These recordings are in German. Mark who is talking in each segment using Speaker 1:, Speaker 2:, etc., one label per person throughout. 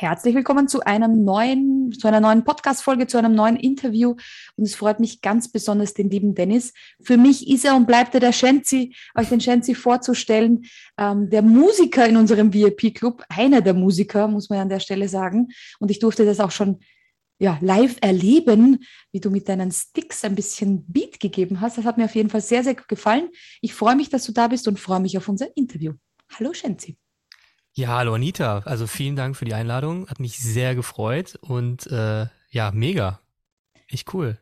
Speaker 1: Herzlich willkommen zu einem neuen, zu einer neuen Podcast-Folge, zu einem neuen Interview. Und es freut mich ganz besonders, den lieben Dennis. Für mich ist er und bleibt er der Shenzi, euch den Shenzi vorzustellen. Ähm, der Musiker in unserem VIP-Club, einer der Musiker, muss man ja an der Stelle sagen. Und ich durfte das auch schon ja, live erleben, wie du mit deinen Sticks ein bisschen Beat gegeben hast. Das hat mir auf jeden Fall sehr, sehr gut gefallen. Ich freue mich, dass du da bist und freue mich auf unser Interview. Hallo, Shenzi.
Speaker 2: Ja, hallo Anita. Also vielen Dank für die Einladung. Hat mich sehr gefreut und äh, ja, mega. Echt cool.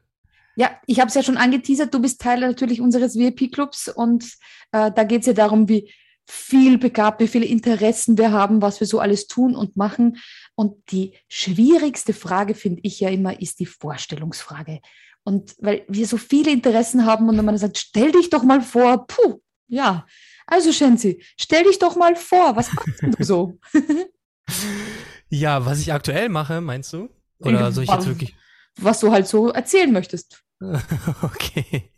Speaker 1: Ja, ich habe es ja schon angeteasert. Du bist Teil natürlich unseres VIP-Clubs und äh, da geht es ja darum, wie viel begabt, wie viele Interessen wir haben, was wir so alles tun und machen. Und die schwierigste Frage, finde ich ja immer, ist die Vorstellungsfrage. Und weil wir so viele Interessen haben und wenn man sagt, stell dich doch mal vor, puh, ja, also Shenzi, stell dich doch mal vor, was machst du so?
Speaker 2: ja, was ich aktuell mache, meinst du? Oder soll ich jetzt wirklich?
Speaker 1: Was du halt so erzählen möchtest.
Speaker 2: okay.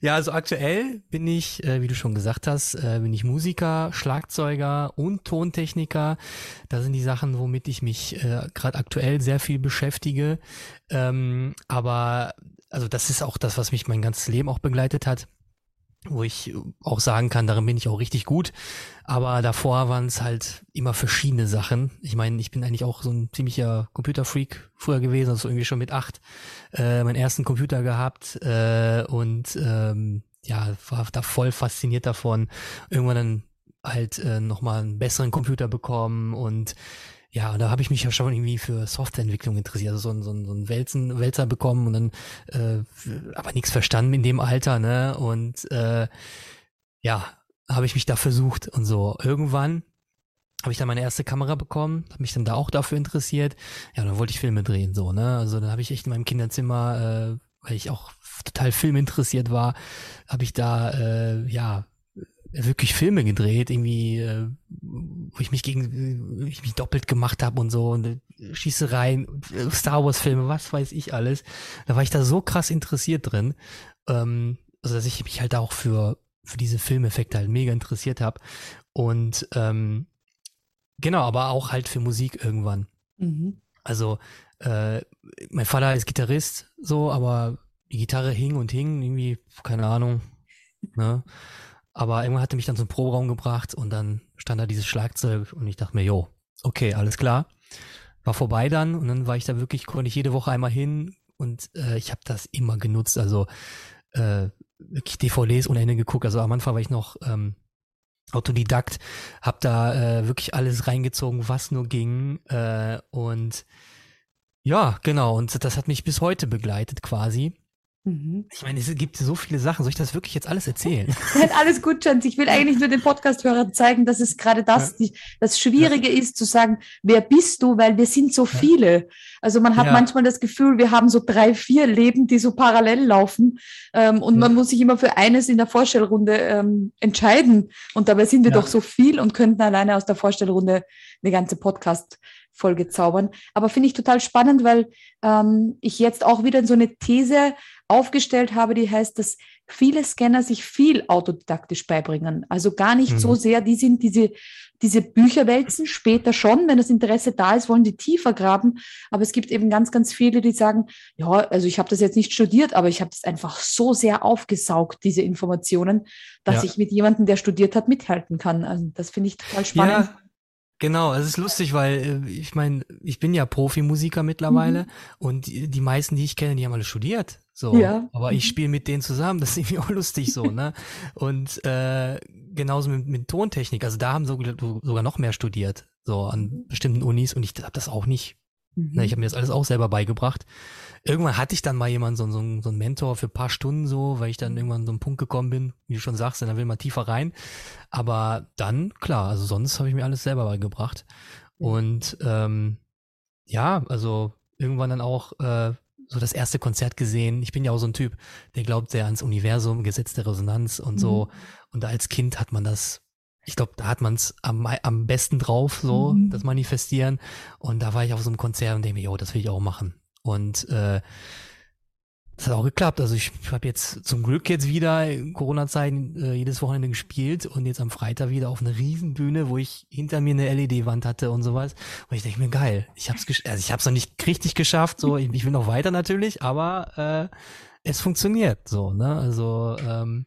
Speaker 2: Ja, also aktuell bin ich, äh, wie du schon gesagt hast, äh, bin ich Musiker, Schlagzeuger und Tontechniker. Das sind die Sachen, womit ich mich äh, gerade aktuell sehr viel beschäftige. Ähm, aber also das ist auch das, was mich mein ganzes Leben auch begleitet hat wo ich auch sagen kann, darin bin ich auch richtig gut. Aber davor waren es halt immer verschiedene Sachen. Ich meine, ich bin eigentlich auch so ein ziemlicher Computerfreak früher gewesen, also irgendwie schon mit acht äh, meinen ersten Computer gehabt äh, und ähm, ja, war da voll fasziniert davon. Irgendwann dann halt äh, nochmal einen besseren Computer bekommen und ja, da habe ich mich ja schon irgendwie für Softwareentwicklung interessiert, also so ein, so ein, so ein Wälzen, Wälzer bekommen und dann äh, aber nichts verstanden in dem Alter, ne? Und äh, ja, habe ich mich da versucht und so. Irgendwann habe ich dann meine erste Kamera bekommen, habe mich dann da auch dafür interessiert. Ja, dann wollte ich Filme drehen, so, ne? Also dann habe ich echt in meinem Kinderzimmer, äh, weil ich auch total filminteressiert war, habe ich da äh, ja wirklich Filme gedreht, irgendwie, äh, wo ich mich gegen, ich mich doppelt gemacht habe und so und äh, Schießereien, äh, Star Wars Filme, was weiß ich alles. Da war ich da so krass interessiert drin, ähm, also dass ich mich halt auch für für diese Filmeffekte halt mega interessiert habe und ähm, genau, aber auch halt für Musik irgendwann. Mhm. Also äh, mein Vater ist Gitarrist, so, aber die Gitarre hing und hing irgendwie, keine Ahnung. Ne? Aber irgendwann hatte mich dann zum Proberaum gebracht und dann stand da dieses Schlagzeug und ich dachte mir, jo, okay, alles klar. War vorbei dann und dann war ich da wirklich, konnte ich jede Woche einmal hin und äh, ich habe das immer genutzt. Also äh, wirklich DVDs ohne Ende geguckt. Also am Anfang war ich noch ähm, Autodidakt, habe da äh, wirklich alles reingezogen, was nur ging. Äh, und ja, genau, und das hat mich bis heute begleitet quasi. Mhm. Ich meine, es gibt so viele Sachen. Soll ich das wirklich jetzt alles erzählen?
Speaker 1: Nein, alles gut, Chance. Ich will eigentlich nur den Podcast-Hörern zeigen, dass es gerade das, ja. die, das Schwierige ja. ist, zu sagen, wer bist du? Weil wir sind so viele. Also man hat ja. manchmal das Gefühl, wir haben so drei, vier Leben, die so parallel laufen. Ähm, und man muss sich immer für eines in der Vorstellrunde ähm, entscheiden. Und dabei sind wir doch so viel und könnten alleine aus der Vorstellrunde eine ganze Podcast Folge zaubern. Aber finde ich total spannend, weil ähm, ich jetzt auch wieder so eine These aufgestellt habe, die heißt, dass viele Scanner sich viel autodidaktisch beibringen. Also gar nicht mhm. so sehr, die sind diese, diese Bücherwälzen, später schon, wenn das Interesse da ist, wollen die tiefer graben. Aber es gibt eben ganz, ganz viele, die sagen, ja, also ich habe das jetzt nicht studiert, aber ich habe das einfach so sehr aufgesaugt, diese Informationen, dass ja. ich mit jemandem, der studiert hat, mithalten kann. Also das finde ich total spannend.
Speaker 2: Ja. Genau, es ist lustig, weil äh, ich meine, ich bin ja Profimusiker mittlerweile mhm. und die, die meisten, die ich kenne, die haben alle studiert. So, ja. aber ich mhm. spiele mit denen zusammen, das ist irgendwie auch lustig so, ne? Und äh, genauso mit, mit Tontechnik, also da haben so, sogar noch mehr studiert, so an mhm. bestimmten Unis und ich habe das auch nicht. Mhm. Ne, ich habe mir das alles auch selber beigebracht. Irgendwann hatte ich dann mal jemanden, so, so, so einen Mentor für ein paar Stunden so, weil ich dann mhm. irgendwann so einen Punkt gekommen bin, wie du schon sagst, dann will man tiefer rein. Aber dann, klar, also sonst habe ich mir alles selber beigebracht. Und ähm, ja, also irgendwann dann auch äh, so das erste Konzert gesehen. Ich bin ja auch so ein Typ, der glaubt sehr ans Universum, Gesetz der Resonanz und mhm. so. Und als Kind hat man das, ich glaube, da hat man es am, am besten drauf, so mhm. das Manifestieren. Und da war ich auf so einem Konzert und denke mir, jo, das will ich auch machen. Und äh, das hat auch geklappt. Also ich habe jetzt zum Glück jetzt wieder Corona-Zeiten äh, jedes Wochenende gespielt und jetzt am Freitag wieder auf einer Riesenbühne, wo ich hinter mir eine LED-Wand hatte und sowas. Und ich denke mir, geil, ich hab's also ich hab's noch nicht richtig geschafft, so ich, ich will noch weiter natürlich, aber äh, es funktioniert so, ne? Also ähm,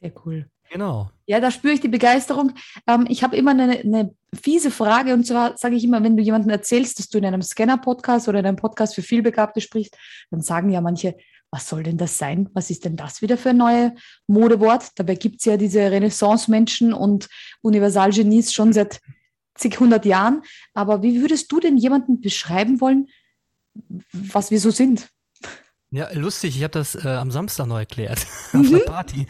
Speaker 1: sehr cool.
Speaker 2: Genau.
Speaker 1: Ja, da spüre ich die Begeisterung. Ähm, ich habe immer eine, eine fiese Frage und zwar sage ich immer, wenn du jemandem erzählst, dass du in einem Scanner-Podcast oder in einem Podcast für Vielbegabte sprichst, dann sagen ja manche, was soll denn das sein? Was ist denn das wieder für ein neues Modewort? Dabei gibt es ja diese Renaissance-Menschen und Universalgenies schon seit zig hundert Jahren. Aber wie würdest du denn jemanden beschreiben wollen, was wir so sind?
Speaker 2: Ja, lustig, ich habe das äh, am Samstag neu erklärt, mhm. auf der Party.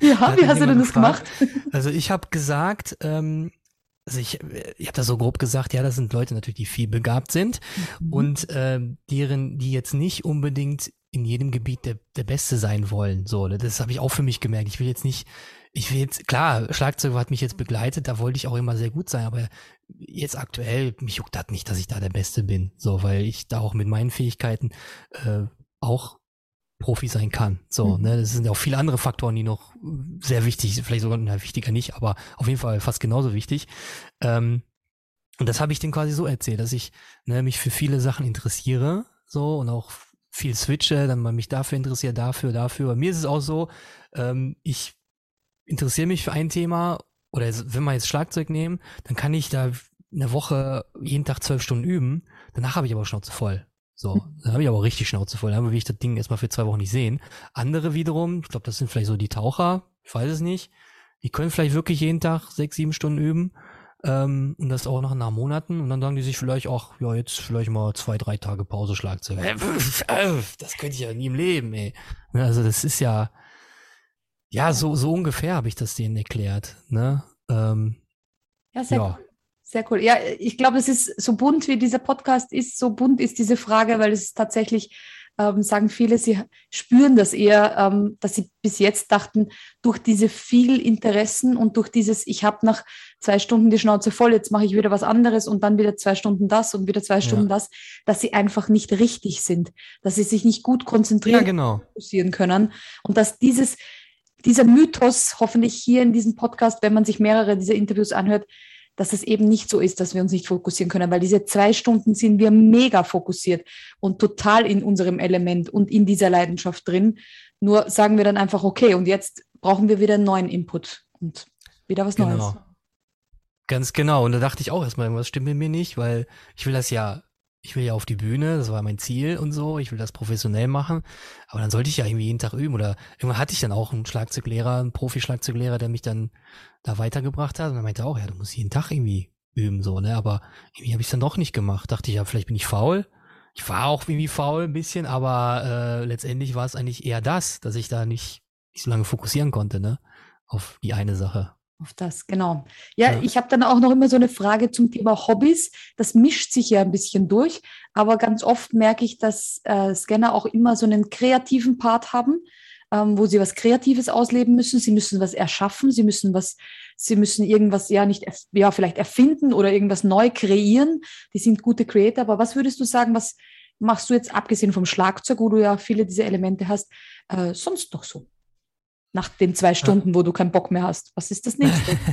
Speaker 1: Ja, wie hast du denn das gemacht?
Speaker 2: Also ich habe gesagt, ähm, also ich, ich habe da so grob gesagt, ja, das sind Leute natürlich, die viel begabt sind mhm. und äh, deren, die jetzt nicht unbedingt in jedem Gebiet der, der Beste sein wollen. So, ne, das habe ich auch für mich gemerkt. Ich will jetzt nicht, ich will jetzt, klar, Schlagzeug hat mich jetzt begleitet, da wollte ich auch immer sehr gut sein, aber jetzt aktuell, mich juckt das nicht, dass ich da der Beste bin. So, weil ich da auch mit meinen Fähigkeiten äh, auch Profi sein kann. So, mhm. ne, das sind ja auch viele andere Faktoren, die noch sehr wichtig sind, vielleicht sogar na, wichtiger nicht, aber auf jeden Fall fast genauso wichtig. Ähm, und das habe ich denen quasi so erzählt, dass ich ne, mich für viele Sachen interessiere, so und auch viel switche, dann mal mich dafür interessiert, dafür, dafür. Bei mir ist es auch so, ähm, ich interessiere mich für ein Thema oder wenn wir jetzt Schlagzeug nehmen, dann kann ich da eine Woche jeden Tag zwölf Stunden üben. Danach habe ich aber Schnauze voll. So, dann habe ich aber richtig Schnauze voll. Dann will ich das Ding erstmal für zwei Wochen nicht sehen. Andere wiederum, ich glaube, das sind vielleicht so die Taucher, ich weiß es nicht, die können vielleicht wirklich jeden Tag sechs, sieben Stunden üben. Ähm, und das auch noch nach Monaten. Und dann sagen die sich vielleicht auch, ja, jetzt vielleicht mal zwei, drei Tage Pause Schlagzeug. Das könnte ich ja nie im Leben, ey. Also das ist ja, ja, so, so ungefähr habe ich das denen erklärt. Ne? Ähm,
Speaker 1: ja, sehr ja. Sehr cool. Ja, ich glaube, es ist so bunt, wie dieser Podcast ist, so bunt ist diese Frage, weil es tatsächlich, ähm, sagen viele, sie spüren das eher, ähm, dass sie bis jetzt dachten, durch diese viel Interessen und durch dieses, ich habe nach zwei Stunden die Schnauze voll, jetzt mache ich wieder was anderes und dann wieder zwei Stunden das und wieder zwei Stunden ja. das, dass sie einfach nicht richtig sind, dass sie sich nicht gut konzentrieren, ja,
Speaker 2: genau.
Speaker 1: fokussieren können und dass dieses, dieser Mythos hoffentlich hier in diesem Podcast, wenn man sich mehrere dieser Interviews anhört, dass es eben nicht so ist, dass wir uns nicht fokussieren können, weil diese zwei Stunden sind wir mega fokussiert und total in unserem Element und in dieser Leidenschaft drin. Nur sagen wir dann einfach, okay, und jetzt brauchen wir wieder einen neuen Input und wieder was genau. Neues.
Speaker 2: Ganz genau. Und da dachte ich auch erstmal, was stimmt mit mir nicht, weil ich will das ja ich will ja auf die Bühne, das war mein Ziel und so, ich will das professionell machen, aber dann sollte ich ja irgendwie jeden Tag üben. Oder irgendwann hatte ich dann auch einen Schlagzeuglehrer, einen Profi-Schlagzeuglehrer, der mich dann da weitergebracht hat. Und er meinte auch, ja, du musst jeden Tag irgendwie üben, so, ne, aber irgendwie habe ich es dann doch nicht gemacht, dachte ich, ja, vielleicht bin ich faul, ich war auch irgendwie faul ein bisschen, aber äh, letztendlich war es eigentlich eher das, dass ich da nicht, nicht so lange fokussieren konnte, ne, auf die eine Sache.
Speaker 1: Auf das, genau. Ja, ja. ich habe dann auch noch immer so eine Frage zum Thema Hobbys. Das mischt sich ja ein bisschen durch, aber ganz oft merke ich, dass äh, Scanner auch immer so einen kreativen Part haben, ähm, wo sie was Kreatives ausleben müssen. Sie müssen was erschaffen, sie müssen was, sie müssen irgendwas ja nicht, ja, vielleicht erfinden oder irgendwas neu kreieren. Die sind gute Creator. Aber was würdest du sagen, was machst du jetzt abgesehen vom Schlagzeug, wo du ja viele dieser Elemente hast, äh, sonst noch so? Nach den zwei Stunden, wo du keinen Bock mehr hast? Was ist das nächste?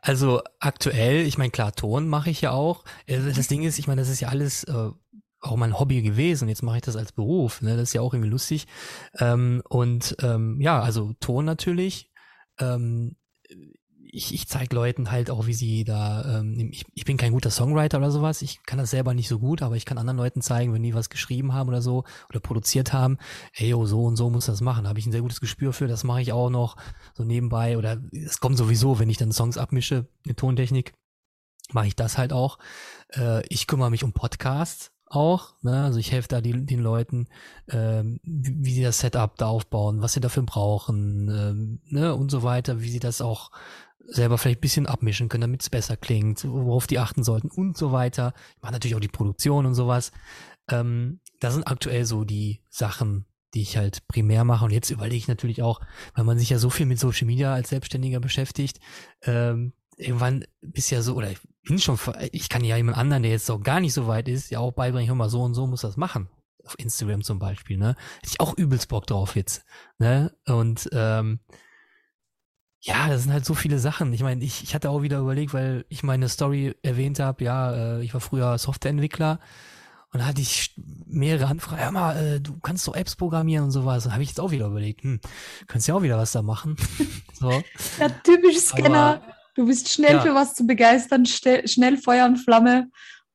Speaker 2: Also aktuell, ich meine, klar, Ton mache ich ja auch. Äh, das Ding ist, ich meine, das ist ja alles äh, auch mein Hobby gewesen. Jetzt mache ich das als Beruf. Ne? Das ist ja auch irgendwie lustig. Ähm, und ähm, ja, also Ton natürlich. Ähm, ich, ich zeige Leuten halt auch, wie sie da, ähm, ich, ich bin kein guter Songwriter oder sowas, ich kann das selber nicht so gut, aber ich kann anderen Leuten zeigen, wenn die was geschrieben haben oder so oder produziert haben, ey, yo, so und so muss das machen. Da habe ich ein sehr gutes Gespür für, das mache ich auch noch so nebenbei oder es kommt sowieso, wenn ich dann Songs abmische, eine Tontechnik, mache ich das halt auch. Äh, ich kümmere mich um Podcasts, auch. Ne? Also ich helfe da die, den Leuten, ähm, wie, wie, sie das Setup da aufbauen, was sie dafür brauchen ähm, ne? und so weiter, wie sie das auch selber vielleicht ein bisschen abmischen können, damit es besser klingt, worauf die achten sollten und so weiter. Ich mache natürlich auch die Produktion und sowas. Ähm, das sind aktuell so die Sachen, die ich halt primär mache. Und jetzt überlege ich natürlich auch, weil man sich ja so viel mit Social Media als Selbstständiger beschäftigt, ähm, irgendwann bist ja so, oder ich bin schon, ich kann ja jemand anderen, der jetzt auch gar nicht so weit ist, ja auch beibringen, hör mal, so und so muss das machen. auf Instagram zum Beispiel, ne? Hätte ich auch übelst Bock drauf jetzt, ne? Und ähm, ja, das sind halt so viele Sachen. Ich meine, ich, ich hatte auch wieder überlegt, weil ich meine Story erwähnt habe, ja, äh, ich war früher Softwareentwickler und da hatte ich mehrere Anfragen, ja mal, äh, du kannst doch Apps programmieren und sowas. Und habe ich jetzt auch wieder überlegt, hm, könntest ja auch wieder was da machen. so.
Speaker 1: Ja, typisch Scanner. Aber, du bist schnell ja. für was zu begeistern, schnell Feuer und Flamme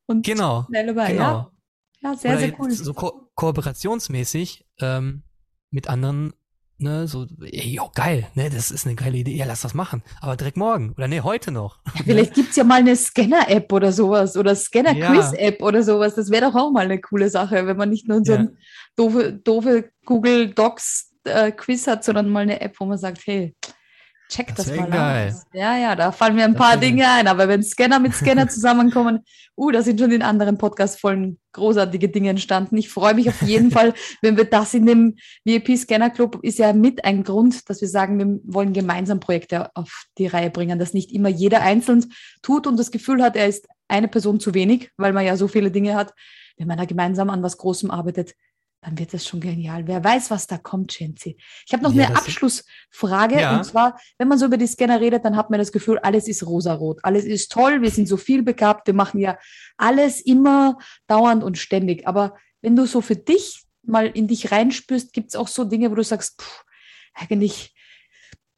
Speaker 1: und
Speaker 2: genau,
Speaker 1: schnell dabei. Genau. Ja, ja sehr, Oder sehr cool.
Speaker 2: So ko kooperationsmäßig ähm, mit anderen ne, so, ey, jo, geil, ne, das ist eine geile Idee, ja, lass das machen. Aber direkt morgen oder nee, heute noch.
Speaker 1: Ja, vielleicht gibt's ja mal eine Scanner-App oder sowas oder Scanner-Quiz-App ja. oder sowas. Das wäre doch auch mal eine coole Sache, wenn man nicht nur so ja. ein doofe, doofe Google Docs äh, Quiz hat, sondern mal eine App, wo man sagt, hey, check das, das mal geil. aus. Ja, ja, da fallen mir ein das paar Dinge ein, aber wenn Scanner mit Scanner zusammenkommen, uh, da sind schon in anderen Podcast-Folgen großartige Dinge entstanden. Ich freue mich auf jeden Fall, wenn wir das in dem VIP Scanner Club ist ja mit ein Grund, dass wir sagen, wir wollen gemeinsam Projekte auf die Reihe bringen, dass nicht immer jeder einzeln tut und das Gefühl hat, er ist eine Person zu wenig, weil man ja so viele Dinge hat. Wenn man da gemeinsam an was Großem arbeitet, dann wird das schon genial. Wer weiß, was da kommt, Shenzi. Ich habe noch ja, eine Abschlussfrage. Ja. Und zwar, wenn man so über die Scanner redet, dann hat man das Gefühl, alles ist rosarot. Alles ist toll. Wir sind so viel begabt. Wir machen ja alles immer dauernd und ständig. Aber wenn du so für dich mal in dich reinspürst, gibt es auch so Dinge, wo du sagst, pff, eigentlich,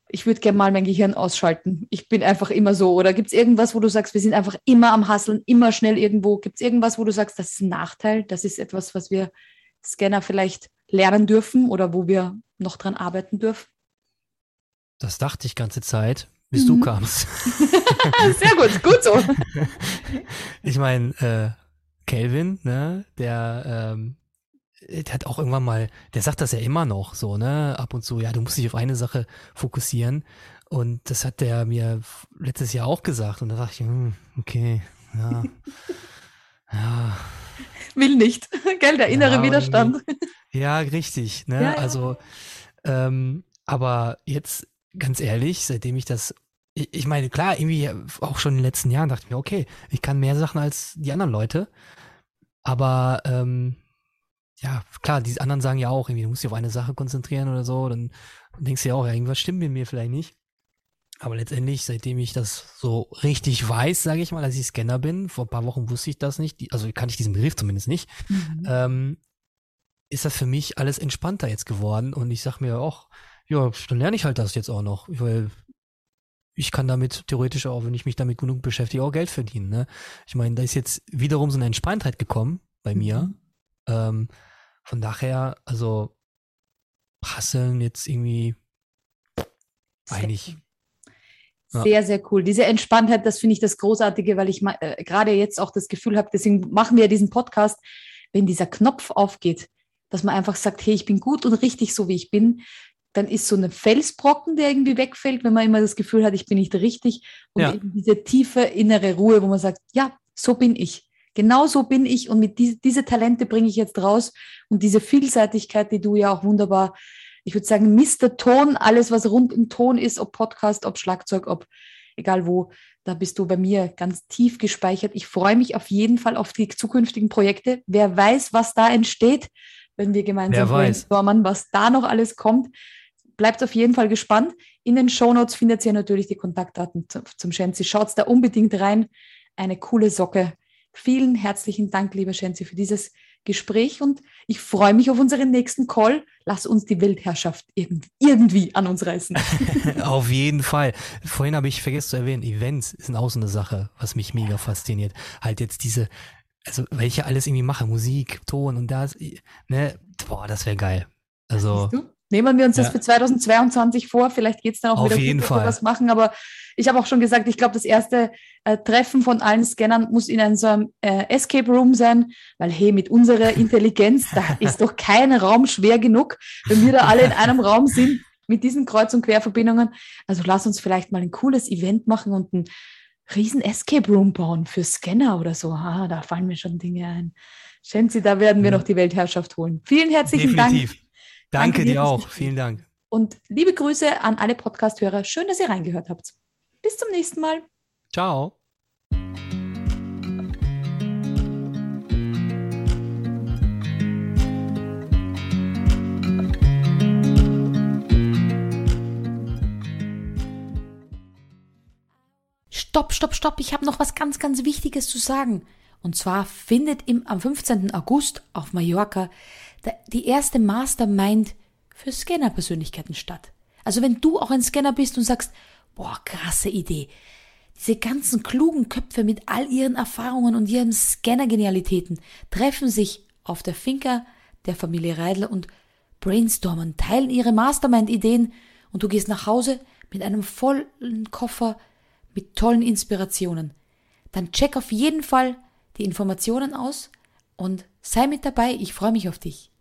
Speaker 1: ich würde gerne mal mein Gehirn ausschalten. Ich bin einfach immer so. Oder gibt es irgendwas, wo du sagst, wir sind einfach immer am Hasseln, immer schnell irgendwo? Gibt es irgendwas, wo du sagst, das ist ein Nachteil? Das ist etwas, was wir Scanner vielleicht lernen dürfen oder wo wir noch dran arbeiten dürfen?
Speaker 2: Das dachte ich ganze Zeit, bis mhm. du kamst.
Speaker 1: Sehr gut, gut so.
Speaker 2: Ich meine, äh, Kelvin, ne, der, ähm, der hat auch irgendwann mal, der sagt das ja immer noch so, ne, ab und zu, ja, du musst dich auf eine Sache fokussieren. Und das hat der mir letztes Jahr auch gesagt. Und da dachte ich, hm, okay, ja, ja,
Speaker 1: will nicht. Gell, der innere ja, Widerstand.
Speaker 2: Ja, richtig. Ne? Ja. Also, ähm, aber jetzt ganz ehrlich, seitdem ich das, ich, ich, meine, klar, irgendwie auch schon in den letzten Jahren dachte ich mir, okay, ich kann mehr Sachen als die anderen Leute. Aber ähm, ja, klar, die anderen sagen ja auch, irgendwie, du musst dich auf eine Sache konzentrieren oder so, dann denkst du ja auch, irgendwas stimmt mit mir vielleicht nicht. Aber letztendlich, seitdem ich das so richtig weiß, sage ich mal, dass ich Scanner bin, vor ein paar Wochen wusste ich das nicht, also kann ich diesen Begriff zumindest nicht, mhm. ähm, ist das für mich alles entspannter jetzt geworden und ich sag mir auch, ja, dann lerne ich halt das jetzt auch noch, weil ich kann damit theoretisch auch, wenn ich mich damit genug beschäftige, auch Geld verdienen. Ne? Ich meine, da ist jetzt wiederum so eine Entspanntheit gekommen bei mir. Mhm. Ähm, von daher, also Hasseln jetzt irgendwie, eigentlich
Speaker 1: sehr, sehr cool. Diese Entspanntheit, das finde ich das Großartige, weil ich äh, gerade jetzt auch das Gefühl habe, deswegen machen wir diesen Podcast, wenn dieser Knopf aufgeht, dass man einfach sagt, hey, ich bin gut und richtig so, wie ich bin, dann ist so ein Felsbrocken, der irgendwie wegfällt, wenn man immer das Gefühl hat, ich bin nicht richtig. Und ja. eben diese tiefe innere Ruhe, wo man sagt, ja, so bin ich. Genau so bin ich und mit diese, diese Talente bringe ich jetzt raus und diese Vielseitigkeit, die du ja auch wunderbar ich würde sagen, Mr. Ton, alles, was rund um Ton ist, ob Podcast, ob Schlagzeug, ob egal wo, da bist du bei mir ganz tief gespeichert. Ich freue mich auf jeden Fall auf die zukünftigen Projekte. Wer weiß, was da entsteht, wenn wir gemeinsam brainstormen, was da noch alles kommt. Bleibt auf jeden Fall gespannt. In den Shownotes findet ihr natürlich die Kontaktdaten zum Shenzi. Schaut da unbedingt rein. Eine coole Socke. Vielen herzlichen Dank, lieber Shenzi, für dieses Gespräch und ich freue mich auf unseren nächsten Call. Lass uns die Weltherrschaft irgendwie an uns reißen.
Speaker 2: auf jeden Fall. Vorhin habe ich vergessen zu erwähnen, Events sind auch so eine Sache, was mich mega fasziniert. Halt jetzt diese, also welche alles irgendwie mache, Musik, Ton und das, ne, boah, das wäre geil. Also.
Speaker 1: Nehmen wir uns ja. das für 2022 vor. Vielleicht geht es dann auch
Speaker 2: Auf
Speaker 1: wieder
Speaker 2: jeden
Speaker 1: gut,
Speaker 2: Fall.
Speaker 1: was machen. Aber ich habe auch schon gesagt, ich glaube, das erste äh, Treffen von allen Scannern muss in einem so einem äh, Escape Room sein, weil hey, mit unserer Intelligenz, da ist doch kein Raum schwer genug, wenn wir da alle in einem Raum sind mit diesen Kreuz- und Querverbindungen. Also lass uns vielleicht mal ein cooles Event machen und ein riesen Escape Room bauen für Scanner oder so. Ah, da fallen mir schon Dinge ein. Shenzi, da werden wir ja. noch die Weltherrschaft holen. Vielen herzlichen
Speaker 2: Definitiv.
Speaker 1: Dank.
Speaker 2: Danke, Danke dir auch. Vielen Dank.
Speaker 1: Und liebe Grüße an alle Podcast-Hörer. Schön, dass ihr reingehört habt. Bis zum nächsten Mal.
Speaker 2: Ciao.
Speaker 1: Stopp, stopp, stopp, ich habe noch was ganz, ganz Wichtiges zu sagen. Und zwar findet im, am 15. August auf Mallorca die erste Mastermind für Scanner-Persönlichkeiten statt. Also wenn du auch ein Scanner bist und sagst, boah, krasse Idee. Diese ganzen klugen Köpfe mit all ihren Erfahrungen und ihren Scanner-Genialitäten treffen sich auf der Finca der Familie Reidler und brainstormen, teilen ihre Mastermind-Ideen und du gehst nach Hause mit einem vollen Koffer mit tollen Inspirationen. Dann check auf jeden Fall die Informationen aus und sei mit dabei. Ich freue mich auf dich.